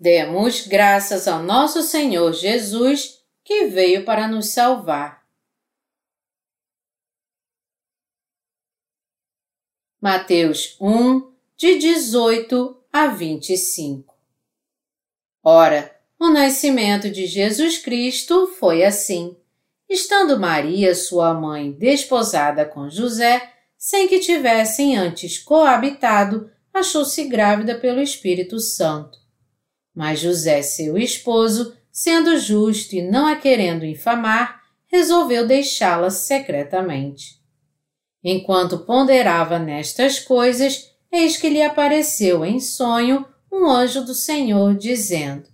Demos graças ao nosso Senhor Jesus que veio para nos salvar. Mateus 1, de 18 a 25 Ora, o nascimento de Jesus Cristo foi assim. Estando Maria, sua mãe, desposada com José, sem que tivessem antes coabitado, achou-se grávida pelo Espírito Santo. Mas José, seu esposo, sendo justo e não a querendo infamar, resolveu deixá-la secretamente. Enquanto ponderava nestas coisas, eis que lhe apareceu em sonho um anjo do Senhor, dizendo: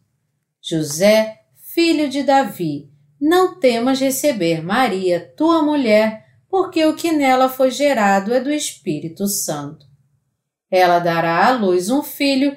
José, filho de Davi, não temas receber Maria, tua mulher, porque o que nela foi gerado é do Espírito Santo. Ela dará à luz um filho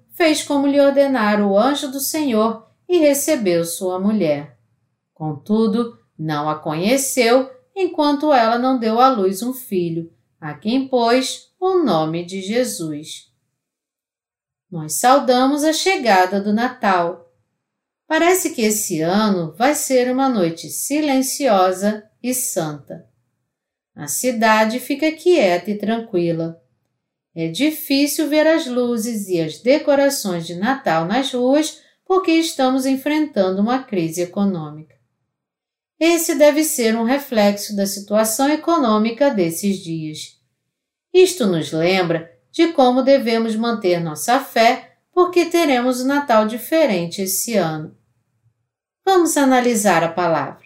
fez como lhe ordenara o anjo do Senhor e recebeu sua mulher. Contudo, não a conheceu enquanto ela não deu à luz um filho, a quem pôs o nome de Jesus. Nós saudamos a chegada do Natal. Parece que esse ano vai ser uma noite silenciosa e santa. A cidade fica quieta e tranquila. É difícil ver as luzes e as decorações de Natal nas ruas porque estamos enfrentando uma crise econômica. Esse deve ser um reflexo da situação econômica desses dias. Isto nos lembra de como devemos manter nossa fé, porque teremos um Natal diferente esse ano. Vamos analisar a palavra.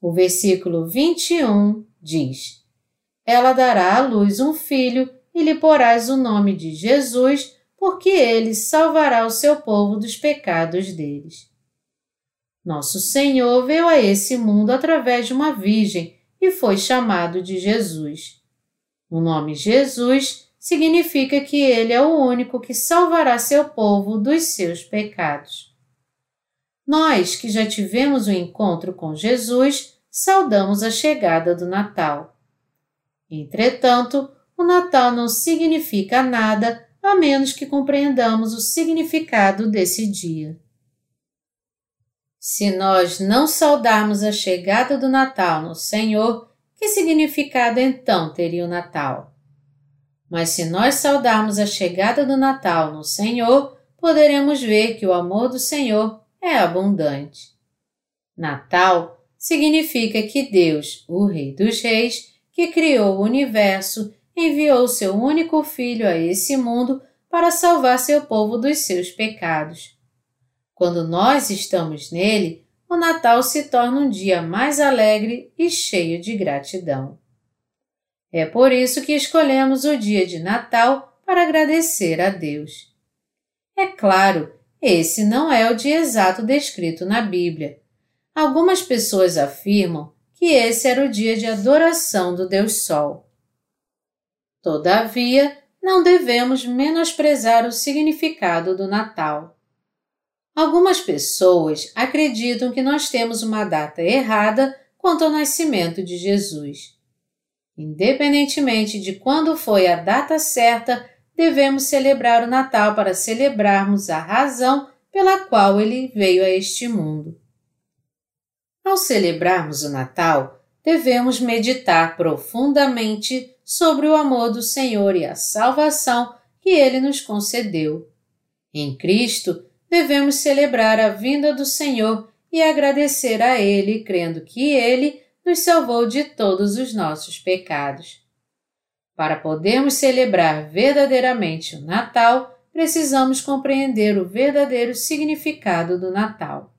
O versículo 21 diz: Ela dará à luz um filho e lhe porás o nome de Jesus, porque ele salvará o seu povo dos pecados deles. Nosso Senhor veio a esse mundo através de uma virgem e foi chamado de Jesus. O nome Jesus significa que ele é o único que salvará seu povo dos seus pecados. Nós que já tivemos o um encontro com Jesus, saudamos a chegada do Natal. Entretanto, o Natal não significa nada a menos que compreendamos o significado desse dia. Se nós não saudarmos a chegada do Natal no Senhor, que significado então teria o Natal? Mas se nós saudarmos a chegada do Natal no Senhor, poderemos ver que o amor do Senhor é abundante. Natal significa que Deus, o Rei dos Reis, que criou o universo enviou seu único filho a esse mundo para salvar seu povo dos seus pecados. Quando nós estamos nele, o Natal se torna um dia mais alegre e cheio de gratidão. É por isso que escolhemos o dia de Natal para agradecer a Deus. É claro, esse não é o dia exato descrito na Bíblia. Algumas pessoas afirmam que esse era o dia de adoração do Deus Sol. Todavia, não devemos menosprezar o significado do Natal. Algumas pessoas acreditam que nós temos uma data errada quanto ao nascimento de Jesus. Independentemente de quando foi a data certa, devemos celebrar o Natal para celebrarmos a razão pela qual ele veio a este mundo. Ao celebrarmos o Natal, devemos meditar profundamente sobre o amor do Senhor e a salvação que ele nos concedeu. Em Cristo, devemos celebrar a vinda do Senhor e agradecer a Ele, crendo que Ele nos salvou de todos os nossos pecados. Para podermos celebrar verdadeiramente o Natal, precisamos compreender o verdadeiro significado do Natal.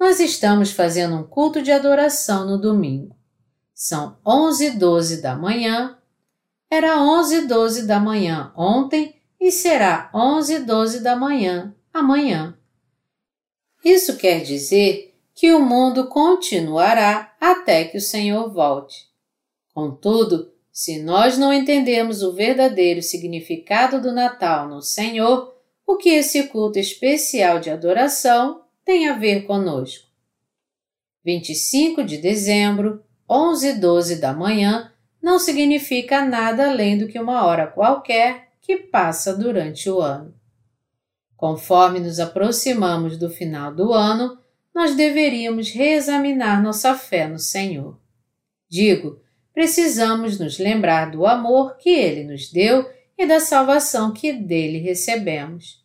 Nós estamos fazendo um culto de adoração no domingo. São onze e doze da manhã. Era onze e doze da manhã ontem e será onze e doze da manhã amanhã. Isso quer dizer que o mundo continuará até que o Senhor volte. Contudo, se nós não entendemos o verdadeiro significado do Natal no Senhor, o que esse culto especial de adoração tem a ver conosco? 25 de dezembro, 11 e 12 da manhã, não significa nada além do que uma hora qualquer que passa durante o ano. Conforme nos aproximamos do final do ano, nós deveríamos reexaminar nossa fé no Senhor. Digo, precisamos nos lembrar do amor que Ele nos deu e da salvação que dele recebemos.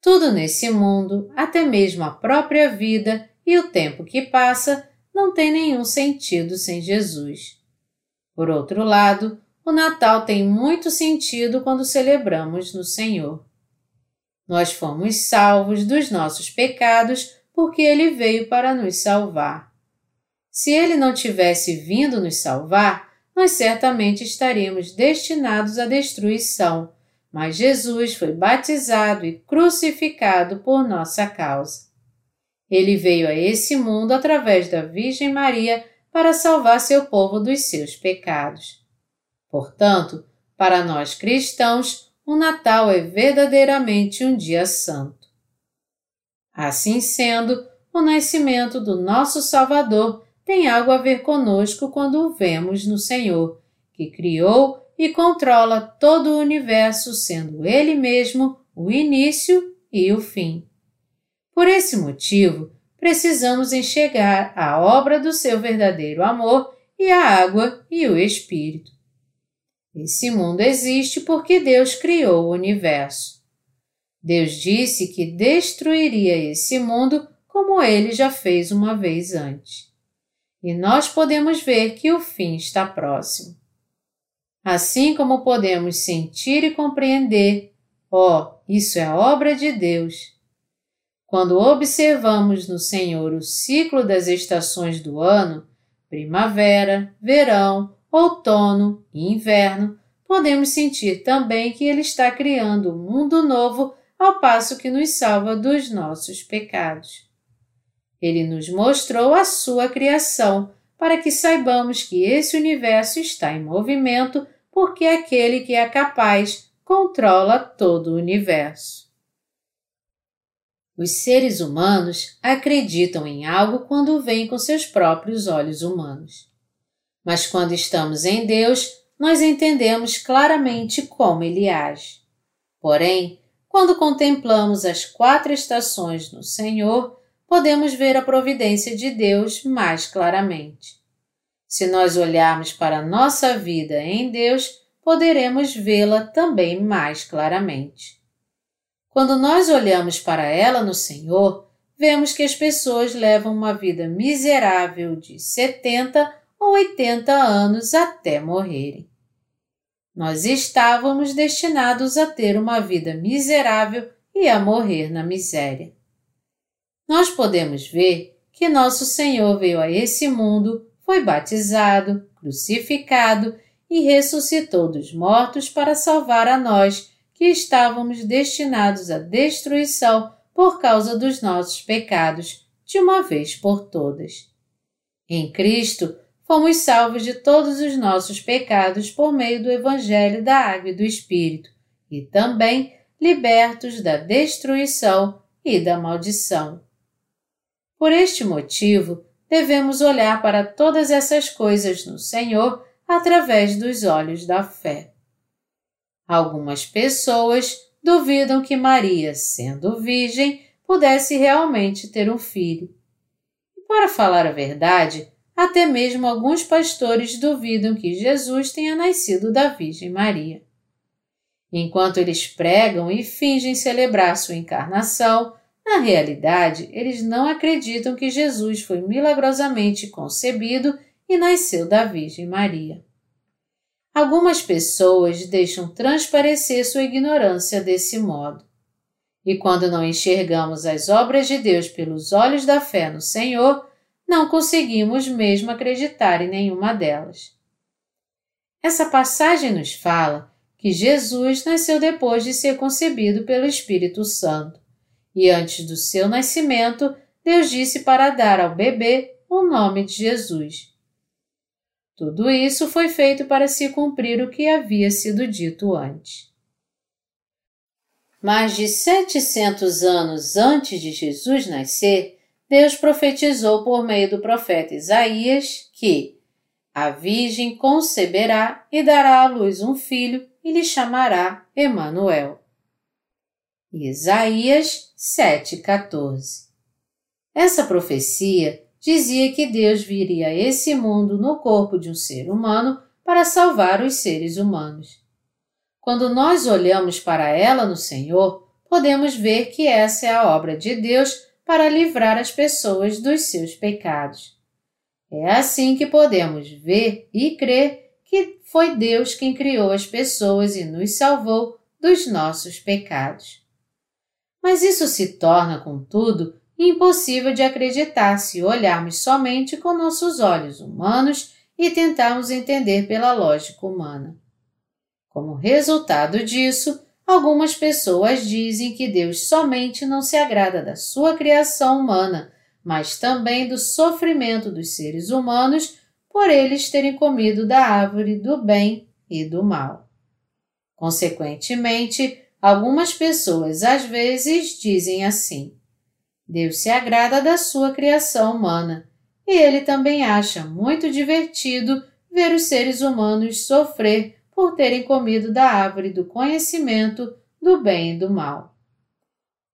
Tudo nesse mundo, até mesmo a própria vida e o tempo que passa, não tem nenhum sentido sem Jesus. Por outro lado, o Natal tem muito sentido quando celebramos no Senhor. Nós fomos salvos dos nossos pecados porque ele veio para nos salvar. Se ele não tivesse vindo nos salvar, nós certamente estaríamos destinados à destruição, mas Jesus foi batizado e crucificado por nossa causa. Ele veio a esse mundo através da Virgem Maria para salvar seu povo dos seus pecados. Portanto, para nós cristãos, o Natal é verdadeiramente um dia santo. Assim sendo, o nascimento do nosso Salvador tem algo a ver conosco quando o vemos no Senhor, que criou e controla todo o universo, sendo Ele mesmo o início e o fim. Por esse motivo, precisamos enxergar a obra do seu verdadeiro amor e a água e o Espírito. Esse mundo existe porque Deus criou o universo. Deus disse que destruiria esse mundo como ele já fez uma vez antes. E nós podemos ver que o fim está próximo. Assim como podemos sentir e compreender, ó, oh, isso é obra de Deus. Quando observamos no Senhor o ciclo das estações do ano, primavera, verão, outono e inverno, podemos sentir também que Ele está criando um mundo novo ao passo que nos salva dos nossos pecados. Ele nos mostrou a sua criação para que saibamos que esse universo está em movimento porque aquele que é capaz controla todo o universo. Os seres humanos acreditam em algo quando veem com seus próprios olhos humanos. Mas quando estamos em Deus, nós entendemos claramente como ele age. Porém, quando contemplamos as quatro estações no Senhor, podemos ver a providência de Deus mais claramente. Se nós olharmos para nossa vida em Deus, poderemos vê-la também mais claramente. Quando nós olhamos para ela no Senhor, vemos que as pessoas levam uma vida miserável de 70 ou 80 anos até morrerem. Nós estávamos destinados a ter uma vida miserável e a morrer na miséria. Nós podemos ver que nosso Senhor veio a esse mundo, foi batizado, crucificado e ressuscitou dos mortos para salvar a nós que estávamos destinados à destruição por causa dos nossos pecados, de uma vez por todas. Em Cristo, fomos salvos de todos os nossos pecados por meio do Evangelho da Água e do Espírito, e também libertos da destruição e da maldição. Por este motivo, devemos olhar para todas essas coisas no Senhor através dos olhos da fé. Algumas pessoas duvidam que Maria, sendo virgem, pudesse realmente ter um filho. E para falar a verdade, até mesmo alguns pastores duvidam que Jesus tenha nascido da Virgem Maria. Enquanto eles pregam e fingem celebrar sua encarnação, na realidade eles não acreditam que Jesus foi milagrosamente concebido e nasceu da Virgem Maria. Algumas pessoas deixam transparecer sua ignorância desse modo. E quando não enxergamos as obras de Deus pelos olhos da fé no Senhor, não conseguimos mesmo acreditar em nenhuma delas. Essa passagem nos fala que Jesus nasceu depois de ser concebido pelo Espírito Santo, E antes do seu nascimento, Deus disse para dar ao bebê o nome de Jesus. Tudo isso foi feito para se cumprir o que havia sido dito antes. Mais de 700 anos antes de Jesus nascer, Deus profetizou por meio do profeta Isaías que a Virgem conceberá e dará à luz um filho e lhe chamará Emanuel. Isaías 7:14. Essa profecia dizia que Deus viria a esse mundo no corpo de um ser humano para salvar os seres humanos. Quando nós olhamos para ela no Senhor, podemos ver que essa é a obra de Deus para livrar as pessoas dos seus pecados. É assim que podemos ver e crer que foi Deus quem criou as pessoas e nos salvou dos nossos pecados. Mas isso se torna, contudo, impossível de acreditar se olharmos somente com nossos olhos humanos e tentarmos entender pela lógica humana. Como resultado disso, algumas pessoas dizem que Deus somente não se agrada da sua criação humana, mas também do sofrimento dos seres humanos por eles terem comido da árvore do bem e do mal. Consequentemente, algumas pessoas às vezes dizem assim: Deus se agrada da sua criação humana e ele também acha muito divertido ver os seres humanos sofrer por terem comido da árvore do conhecimento do bem e do mal.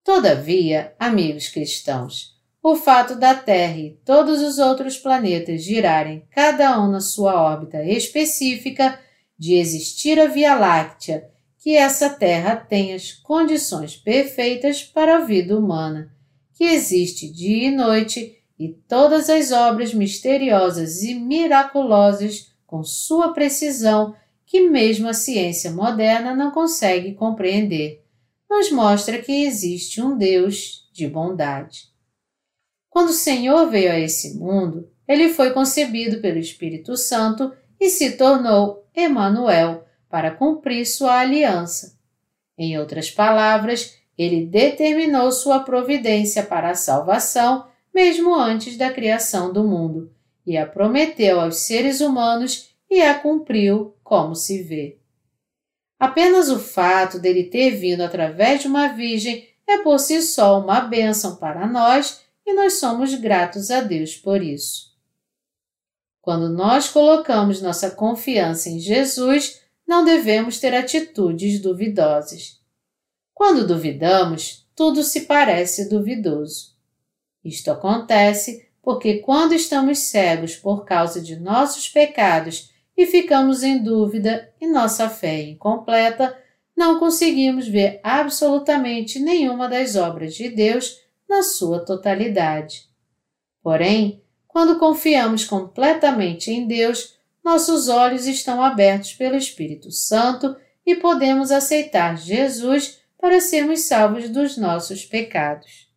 Todavia, amigos cristãos, o fato da Terra e todos os outros planetas girarem cada um na sua órbita específica, de existir a Via Láctea, que essa Terra tem as condições perfeitas para a vida humana, que existe dia e noite, e todas as obras misteriosas e miraculosas com sua precisão que mesmo a ciência moderna não consegue compreender, nos mostra que existe um Deus de bondade. Quando o Senhor veio a esse mundo, ele foi concebido pelo Espírito Santo e se tornou Emanuel para cumprir sua aliança. Em outras palavras, ele determinou sua providência para a salvação mesmo antes da criação do mundo e a prometeu aos seres humanos e a cumpriu como se vê. Apenas o fato dele ter vindo através de uma virgem é por si só uma bênção para nós e nós somos gratos a Deus por isso. Quando nós colocamos nossa confiança em Jesus, não devemos ter atitudes duvidosas. Quando duvidamos, tudo se parece duvidoso. Isto acontece porque, quando estamos cegos por causa de nossos pecados e ficamos em dúvida e nossa fé é incompleta, não conseguimos ver absolutamente nenhuma das obras de Deus na sua totalidade. Porém, quando confiamos completamente em Deus, nossos olhos estão abertos pelo Espírito Santo e podemos aceitar Jesus para sermos salvos dos nossos pecados.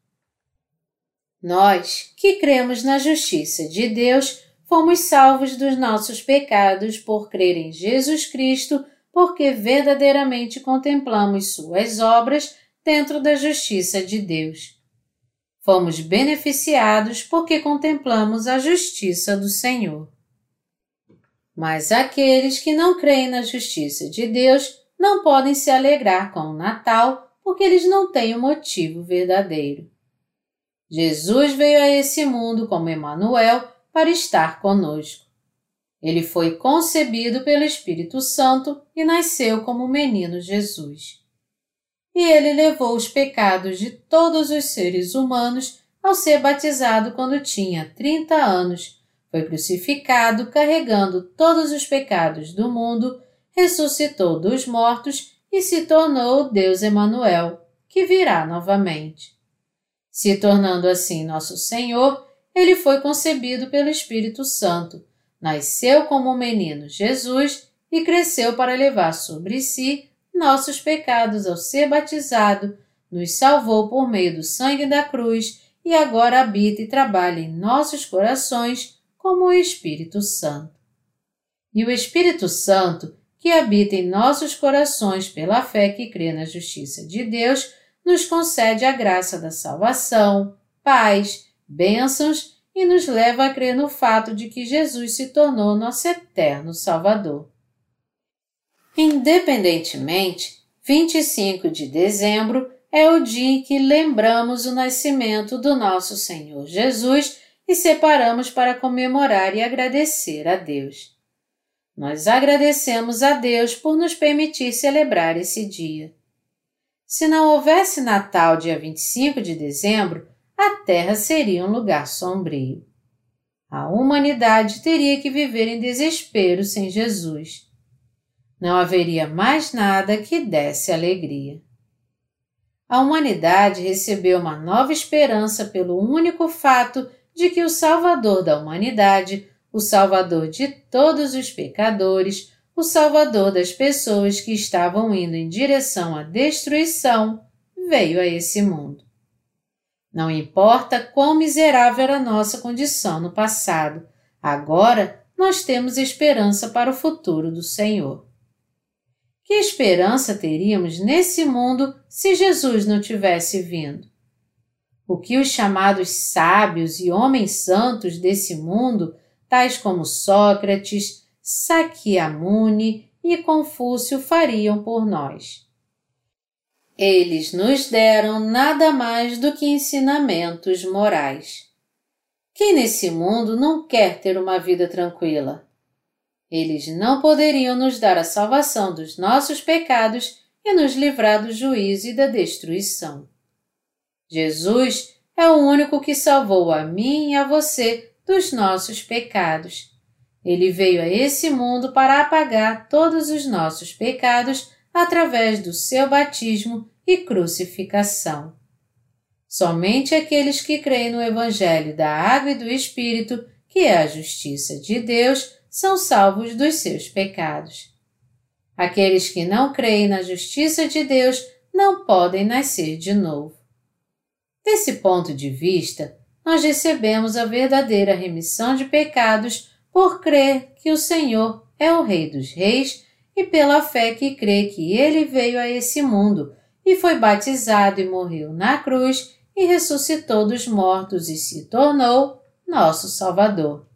Nós, que cremos na justiça de Deus, fomos salvos dos nossos pecados por crer em Jesus Cristo, porque verdadeiramente contemplamos Suas obras dentro da justiça de Deus. Fomos beneficiados porque contemplamos a justiça do Senhor. Mas aqueles que não creem na justiça de Deus não podem se alegrar com o Natal porque eles não têm o um motivo verdadeiro. Jesus veio a esse mundo como Emanuel para estar conosco. Ele foi concebido pelo Espírito Santo e nasceu como o menino Jesus. E ele levou os pecados de todos os seres humanos ao ser batizado quando tinha 30 anos. Foi crucificado carregando todos os pecados do mundo, ressuscitou dos mortos e se tornou Deus Emanuel, que virá novamente. Se tornando assim nosso Senhor, ele foi concebido pelo Espírito Santo, nasceu como o menino Jesus e cresceu para levar sobre si nossos pecados ao ser batizado, nos salvou por meio do sangue da cruz e agora habita e trabalha em nossos corações como o Espírito Santo. E o Espírito Santo, que habita em nossos corações pela fé que crê na justiça de Deus, nos concede a graça da salvação, paz, bênçãos e nos leva a crer no fato de que Jesus se tornou nosso eterno Salvador. Independentemente, 25 de dezembro é o dia em que lembramos o nascimento do nosso Senhor Jesus e separamos para comemorar e agradecer a Deus. Nós agradecemos a Deus por nos permitir celebrar esse dia. Se não houvesse Natal dia 25 de dezembro, a Terra seria um lugar sombrio. A humanidade teria que viver em desespero sem Jesus. Não haveria mais nada que desse alegria a humanidade recebeu uma nova esperança pelo único fato de que o Salvador da humanidade, o Salvador de todos os pecadores, o Salvador das pessoas que estavam indo em direção à destruição, veio a esse mundo. Não importa quão miserável era a nossa condição no passado, agora nós temos esperança para o futuro do Senhor. Que esperança teríamos nesse mundo se Jesus não tivesse vindo? O que os chamados sábios e homens santos desse mundo, tais como Sócrates, Sakyamuni e Confúcio, fariam por nós? Eles nos deram nada mais do que ensinamentos morais. Quem nesse mundo não quer ter uma vida tranquila? Eles não poderiam nos dar a salvação dos nossos pecados e nos livrar do juízo e da destruição. Jesus é o único que salvou a mim e a você dos nossos pecados. Ele veio a esse mundo para apagar todos os nossos pecados através do seu batismo e crucificação. Somente aqueles que creem no Evangelho da Água e do Espírito, que é a justiça de Deus, são salvos dos seus pecados. Aqueles que não creem na justiça de Deus não podem nascer de novo. Desse ponto de vista, nós recebemos a verdadeira remissão de pecados por crer que o Senhor é o Rei dos Reis e pela fé que crê que ele veio a esse mundo e foi batizado e morreu na cruz e ressuscitou dos mortos e se tornou nosso Salvador.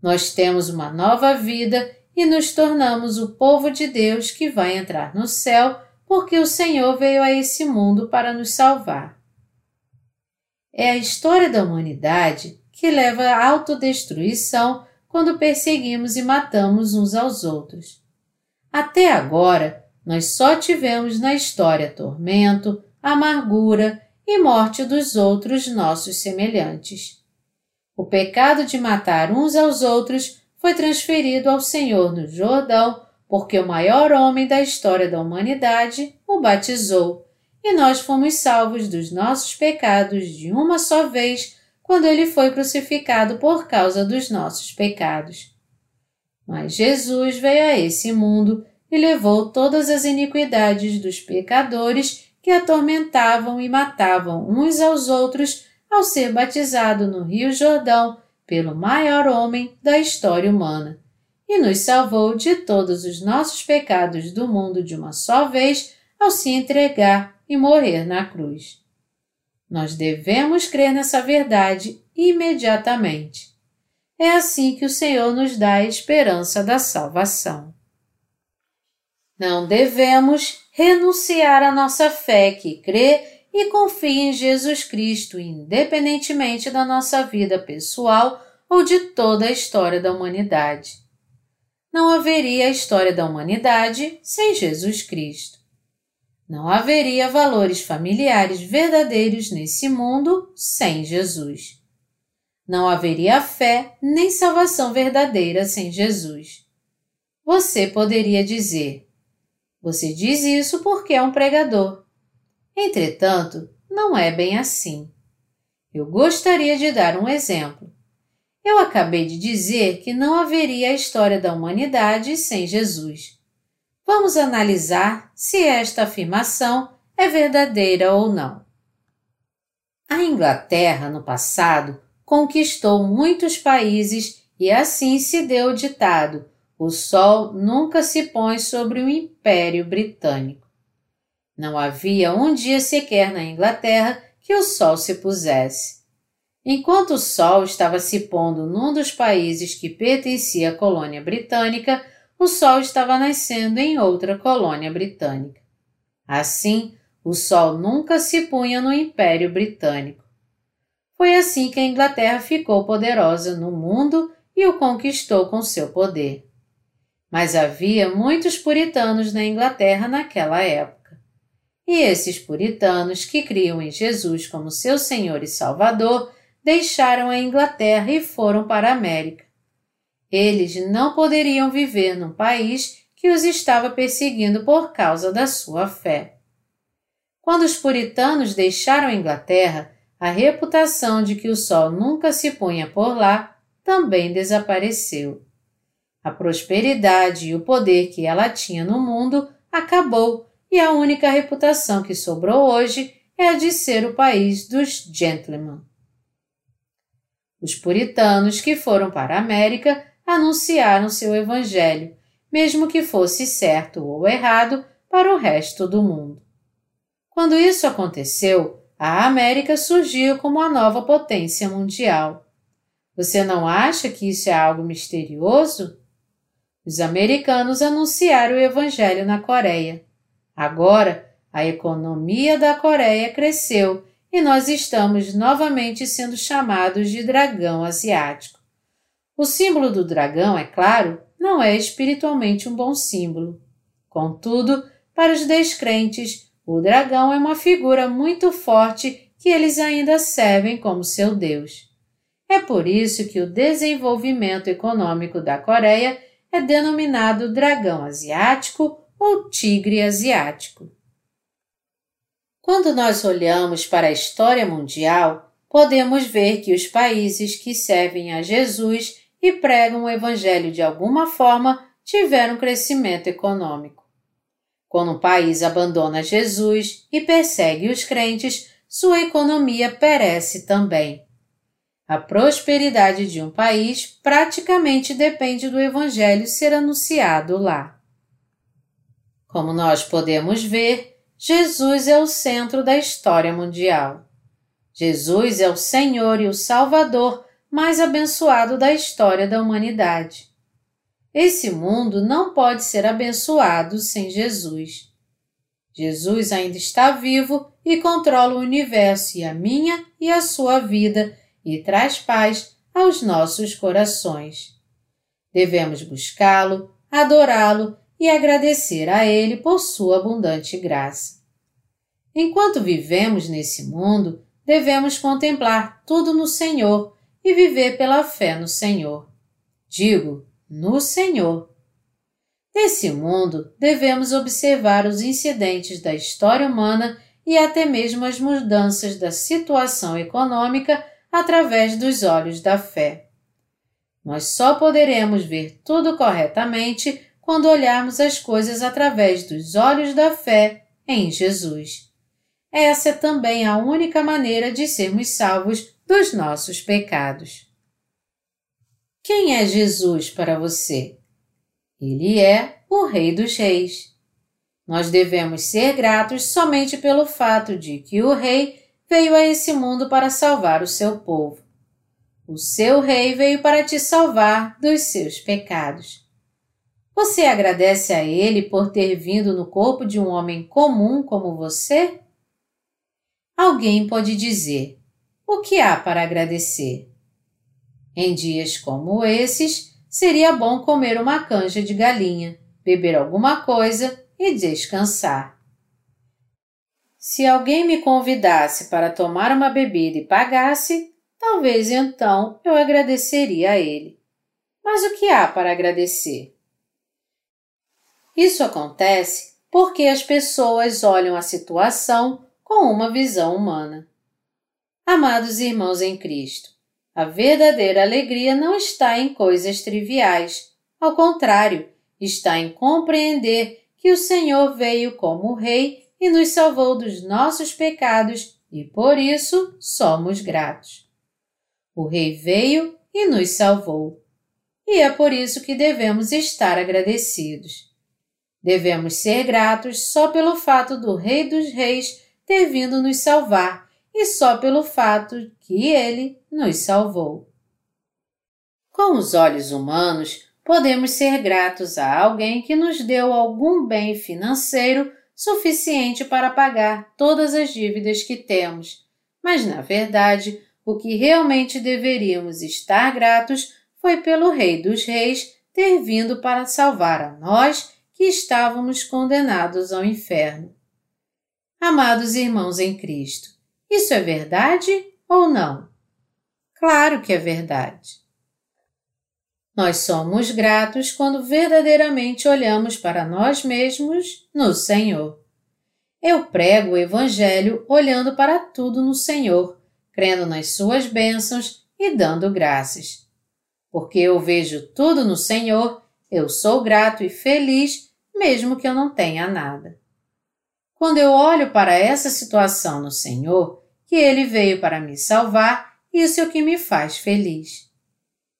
Nós temos uma nova vida e nos tornamos o povo de Deus que vai entrar no céu porque o Senhor veio a esse mundo para nos salvar. É a história da humanidade que leva à autodestruição quando perseguimos e matamos uns aos outros. Até agora, nós só tivemos na história tormento, amargura e morte dos outros nossos semelhantes. O pecado de matar uns aos outros foi transferido ao Senhor no Jordão, porque o maior homem da história da humanidade o batizou, e nós fomos salvos dos nossos pecados de uma só vez quando ele foi crucificado por causa dos nossos pecados. Mas Jesus veio a esse mundo e levou todas as iniquidades dos pecadores que atormentavam e matavam uns aos outros ao ser batizado no Rio Jordão pelo maior homem da história humana e nos salvou de todos os nossos pecados do mundo de uma só vez ao se entregar e morrer na cruz. Nós devemos crer nessa verdade imediatamente. É assim que o Senhor nos dá a esperança da salvação. Não devemos renunciar à nossa fé que crê e confie em Jesus Cristo, independentemente da nossa vida pessoal ou de toda a história da humanidade. Não haveria a história da humanidade sem Jesus Cristo. Não haveria valores familiares verdadeiros nesse mundo sem Jesus. Não haveria fé nem salvação verdadeira sem Jesus. Você poderia dizer: Você diz isso porque é um pregador. Entretanto, não é bem assim. Eu gostaria de dar um exemplo. Eu acabei de dizer que não haveria a história da humanidade sem Jesus. Vamos analisar se esta afirmação é verdadeira ou não. A Inglaterra, no passado, conquistou muitos países e assim se deu o ditado: o sol nunca se põe sobre o Império Britânico. Não havia um dia sequer na Inglaterra que o sol se pusesse. Enquanto o sol estava se pondo num dos países que pertencia à colônia britânica, o sol estava nascendo em outra colônia britânica. Assim, o sol nunca se punha no Império Britânico. Foi assim que a Inglaterra ficou poderosa no mundo e o conquistou com seu poder. Mas havia muitos puritanos na Inglaterra naquela época. E esses puritanos que criam em Jesus como seu Senhor e Salvador deixaram a Inglaterra e foram para a América. Eles não poderiam viver num país que os estava perseguindo por causa da sua fé. Quando os puritanos deixaram a Inglaterra, a reputação de que o sol nunca se punha por lá também desapareceu. A prosperidade e o poder que ela tinha no mundo acabou e a única reputação que sobrou hoje é a de ser o país dos gentlemen. Os puritanos que foram para a América anunciaram seu evangelho, mesmo que fosse certo ou errado para o resto do mundo. Quando isso aconteceu, a América surgiu como a nova potência mundial. Você não acha que isso é algo misterioso? Os americanos anunciaram o Evangelho na Coreia. Agora, a economia da Coreia cresceu e nós estamos novamente sendo chamados de dragão asiático. O símbolo do dragão, é claro, não é espiritualmente um bom símbolo. Contudo, para os descrentes, o dragão é uma figura muito forte que eles ainda servem como seu Deus. É por isso que o desenvolvimento econômico da Coreia é denominado dragão asiático ou tigre asiático. Quando nós olhamos para a história mundial, podemos ver que os países que servem a Jesus e pregam o Evangelho de alguma forma tiveram crescimento econômico. Quando um país abandona Jesus e persegue os crentes, sua economia perece também. A prosperidade de um país praticamente depende do Evangelho ser anunciado lá. Como nós podemos ver, Jesus é o centro da história mundial. Jesus é o Senhor e o Salvador mais abençoado da história da humanidade. Esse mundo não pode ser abençoado sem Jesus. Jesus ainda está vivo e controla o universo e a minha e a sua vida e traz paz aos nossos corações. Devemos buscá-lo, adorá-lo e agradecer a Ele por sua abundante graça. Enquanto vivemos nesse mundo, devemos contemplar tudo no Senhor e viver pela fé no Senhor. Digo, no Senhor. Nesse mundo, devemos observar os incidentes da história humana e até mesmo as mudanças da situação econômica através dos olhos da fé. Nós só poderemos ver tudo corretamente quando olharmos as coisas através dos olhos da fé em Jesus. Essa é também a única maneira de sermos salvos dos nossos pecados. Quem é Jesus para você? Ele é o Rei dos Reis. Nós devemos ser gratos somente pelo fato de que o Rei veio a esse mundo para salvar o seu povo. O seu Rei veio para te salvar dos seus pecados. Você agradece a Ele por ter vindo no corpo de um homem comum como você? Alguém pode dizer: O que há para agradecer? Em dias como esses, seria bom comer uma canja de galinha, beber alguma coisa e descansar. Se alguém me convidasse para tomar uma bebida e pagasse, talvez então eu agradeceria a ele. Mas o que há para agradecer? Isso acontece porque as pessoas olham a situação com uma visão humana. Amados irmãos em Cristo, a verdadeira alegria não está em coisas triviais. Ao contrário, está em compreender que o Senhor veio como Rei e nos salvou dos nossos pecados e por isso somos gratos. O Rei veio e nos salvou. E é por isso que devemos estar agradecidos. Devemos ser gratos só pelo fato do Rei dos Reis ter vindo nos salvar e só pelo fato que ele nos salvou. Com os olhos humanos, podemos ser gratos a alguém que nos deu algum bem financeiro suficiente para pagar todas as dívidas que temos, mas na verdade, o que realmente deveríamos estar gratos foi pelo Rei dos Reis ter vindo para salvar a nós que estávamos condenados ao inferno. Amados irmãos em Cristo, isso é verdade ou não? Claro que é verdade. Nós somos gratos quando verdadeiramente olhamos para nós mesmos no Senhor. Eu prego o Evangelho olhando para tudo no Senhor, crendo nas Suas bênçãos e dando graças. Porque eu vejo tudo no Senhor, eu sou grato e feliz, mesmo que eu não tenha nada. Quando eu olho para essa situação no Senhor, que Ele veio para me salvar, isso é o que me faz feliz.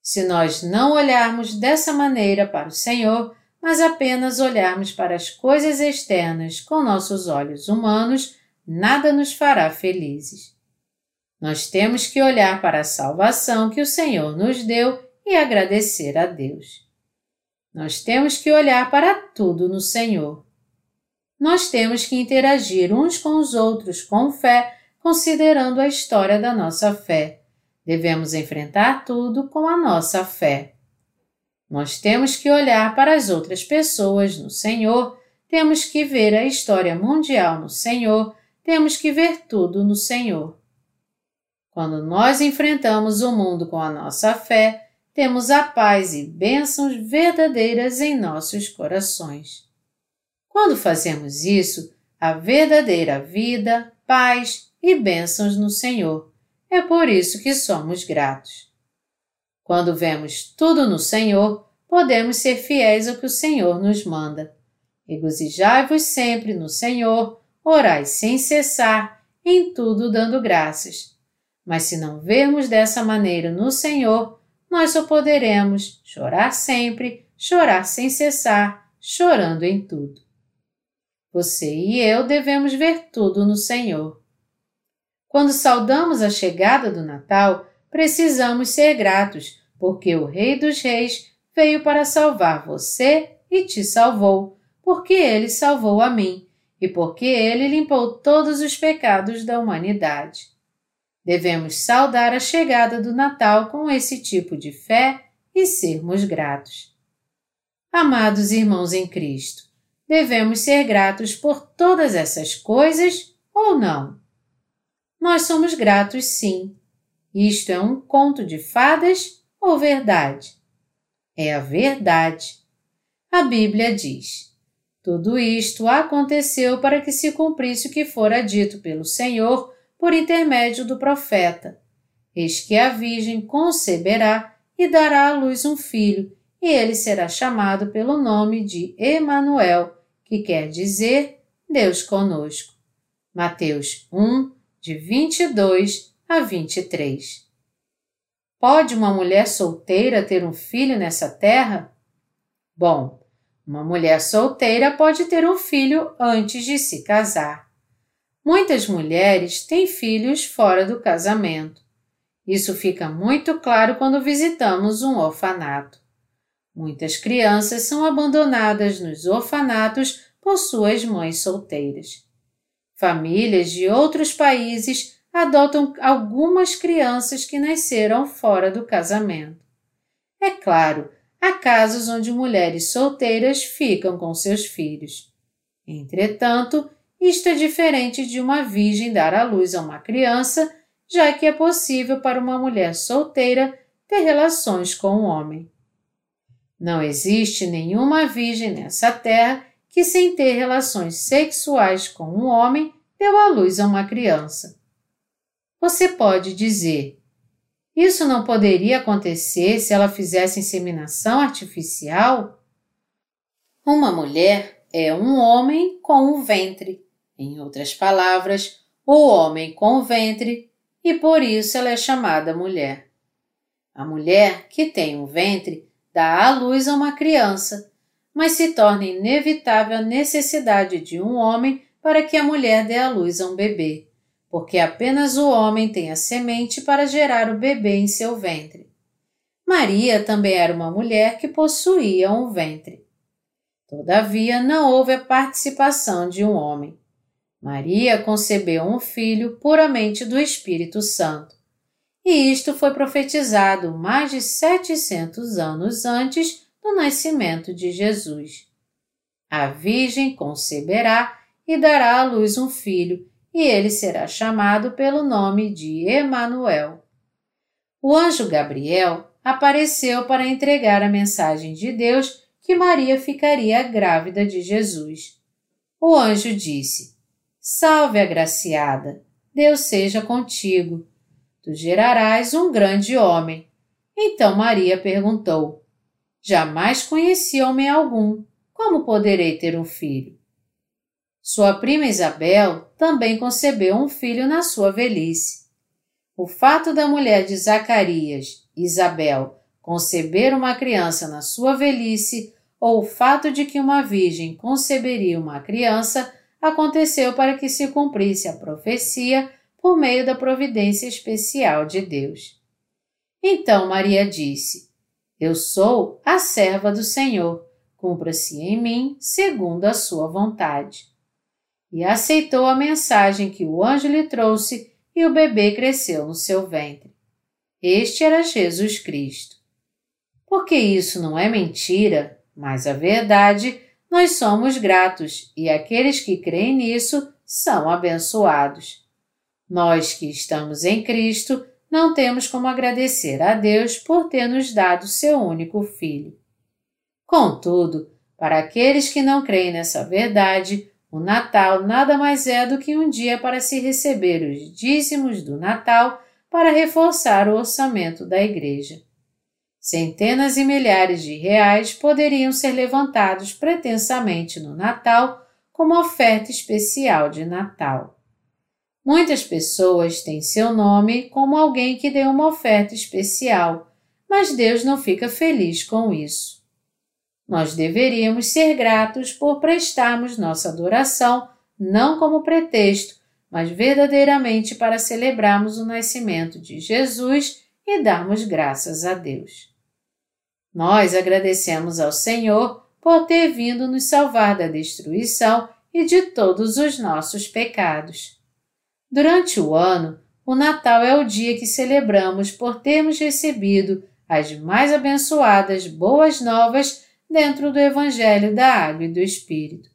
Se nós não olharmos dessa maneira para o Senhor, mas apenas olharmos para as coisas externas com nossos olhos humanos, nada nos fará felizes. Nós temos que olhar para a salvação que o Senhor nos deu e agradecer a Deus. Nós temos que olhar para tudo no Senhor. Nós temos que interagir uns com os outros com fé, considerando a história da nossa fé Devemos enfrentar tudo com a nossa fé. Nós temos que olhar para as outras pessoas no Senhor, temos que ver a história mundial no Senhor, temos que ver tudo no Senhor. Quando nós enfrentamos o mundo com a nossa fé, temos a paz e bênçãos verdadeiras em nossos corações. Quando fazemos isso, a verdadeira vida, paz e bênçãos no Senhor é por isso que somos gratos. Quando vemos tudo no Senhor, podemos ser fiéis ao que o Senhor nos manda. Regozijai-vos sempre no Senhor, orai sem cessar, em tudo dando graças. Mas se não vermos dessa maneira no Senhor, nós só poderemos chorar sempre, chorar sem cessar, chorando em tudo. Você e eu devemos ver tudo no Senhor. Quando saudamos a chegada do Natal, precisamos ser gratos, porque o Rei dos Reis veio para salvar você e te salvou, porque ele salvou a mim e porque ele limpou todos os pecados da humanidade. Devemos saudar a chegada do Natal com esse tipo de fé e sermos gratos. Amados irmãos em Cristo, devemos ser gratos por todas essas coisas ou não? Nós somos gratos, sim. Isto é um conto de fadas ou verdade? É a verdade. A Bíblia diz: Tudo isto aconteceu para que se cumprisse o que fora dito pelo Senhor por intermédio do profeta. Eis que a Virgem conceberá e dará à luz um filho, e ele será chamado pelo nome de Emanuel, que quer dizer Deus conosco. Mateus 1, de 22 a 23. Pode uma mulher solteira ter um filho nessa terra? Bom, uma mulher solteira pode ter um filho antes de se casar. Muitas mulheres têm filhos fora do casamento. Isso fica muito claro quando visitamos um orfanato. Muitas crianças são abandonadas nos orfanatos por suas mães solteiras. Famílias de outros países adotam algumas crianças que nasceram fora do casamento. É claro, há casos onde mulheres solteiras ficam com seus filhos. Entretanto, isto é diferente de uma virgem dar à luz a uma criança, já que é possível para uma mulher solteira ter relações com um homem. Não existe nenhuma virgem nessa terra que, sem ter relações sexuais com um homem, deu à luz a uma criança. Você pode dizer: isso não poderia acontecer se ela fizesse inseminação artificial? Uma mulher é um homem com um ventre. Em outras palavras, o homem com o ventre, e por isso ela é chamada mulher. A mulher que tem um ventre dá à luz a uma criança, mas se torna inevitável a necessidade de um homem para que a mulher dê à luz a um bebê, porque apenas o homem tem a semente para gerar o bebê em seu ventre. Maria também era uma mulher que possuía um ventre. Todavia, não houve a participação de um homem. Maria concebeu um filho puramente do Espírito Santo. E isto foi profetizado mais de 700 anos antes do nascimento de Jesus. A Virgem conceberá e dará à luz um filho, e ele será chamado pelo nome de Emanuel. O anjo Gabriel apareceu para entregar a mensagem de Deus que Maria ficaria grávida de Jesus. O anjo disse: Salve, agraciada, Deus seja contigo. Tu gerarás um grande homem. Então Maria perguntou: Jamais conheci homem algum. Como poderei ter um filho? Sua prima Isabel também concebeu um filho na sua velhice. O fato da mulher de Zacarias, Isabel, conceber uma criança na sua velhice, ou o fato de que uma virgem conceberia uma criança, aconteceu para que se cumprisse a profecia por meio da providência especial de Deus. Então Maria disse: Eu sou a serva do Senhor, cumpra-se em mim segundo a sua vontade. E aceitou a mensagem que o anjo lhe trouxe e o bebê cresceu no seu ventre. Este era Jesus Cristo. Porque isso não é mentira, mas a verdade nós somos gratos e aqueles que creem nisso são abençoados. Nós que estamos em Cristo não temos como agradecer a Deus por ter nos dado seu único Filho. Contudo, para aqueles que não creem nessa verdade, o Natal nada mais é do que um dia para se receber os dízimos do Natal para reforçar o orçamento da Igreja. Centenas e milhares de reais poderiam ser levantados pretensamente no Natal como oferta especial de Natal. Muitas pessoas têm seu nome como alguém que deu uma oferta especial, mas Deus não fica feliz com isso. Nós deveríamos ser gratos por prestarmos nossa adoração não como pretexto, mas verdadeiramente para celebrarmos o nascimento de Jesus e darmos graças a Deus. Nós agradecemos ao Senhor por ter vindo nos salvar da destruição e de todos os nossos pecados. Durante o ano, o Natal é o dia que celebramos por termos recebido as mais abençoadas boas novas dentro do Evangelho da Água e do Espírito.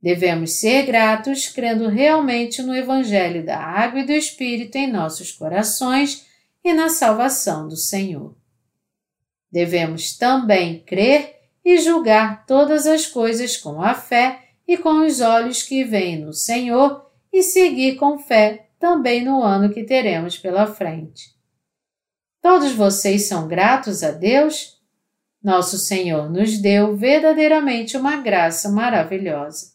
Devemos ser gratos crendo realmente no Evangelho da Água e do Espírito em nossos corações e na salvação do Senhor. Devemos também crer e julgar todas as coisas com a fé e com os olhos que veem no Senhor e seguir com fé também no ano que teremos pela frente. Todos vocês são gratos a Deus? Nosso Senhor nos deu verdadeiramente uma graça maravilhosa.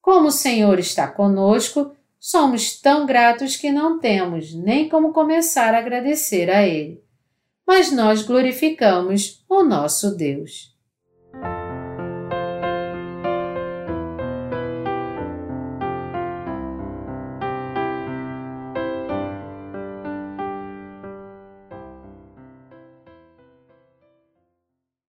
Como o Senhor está conosco, somos tão gratos que não temos nem como começar a agradecer a Ele mas nós glorificamos o nosso Deus.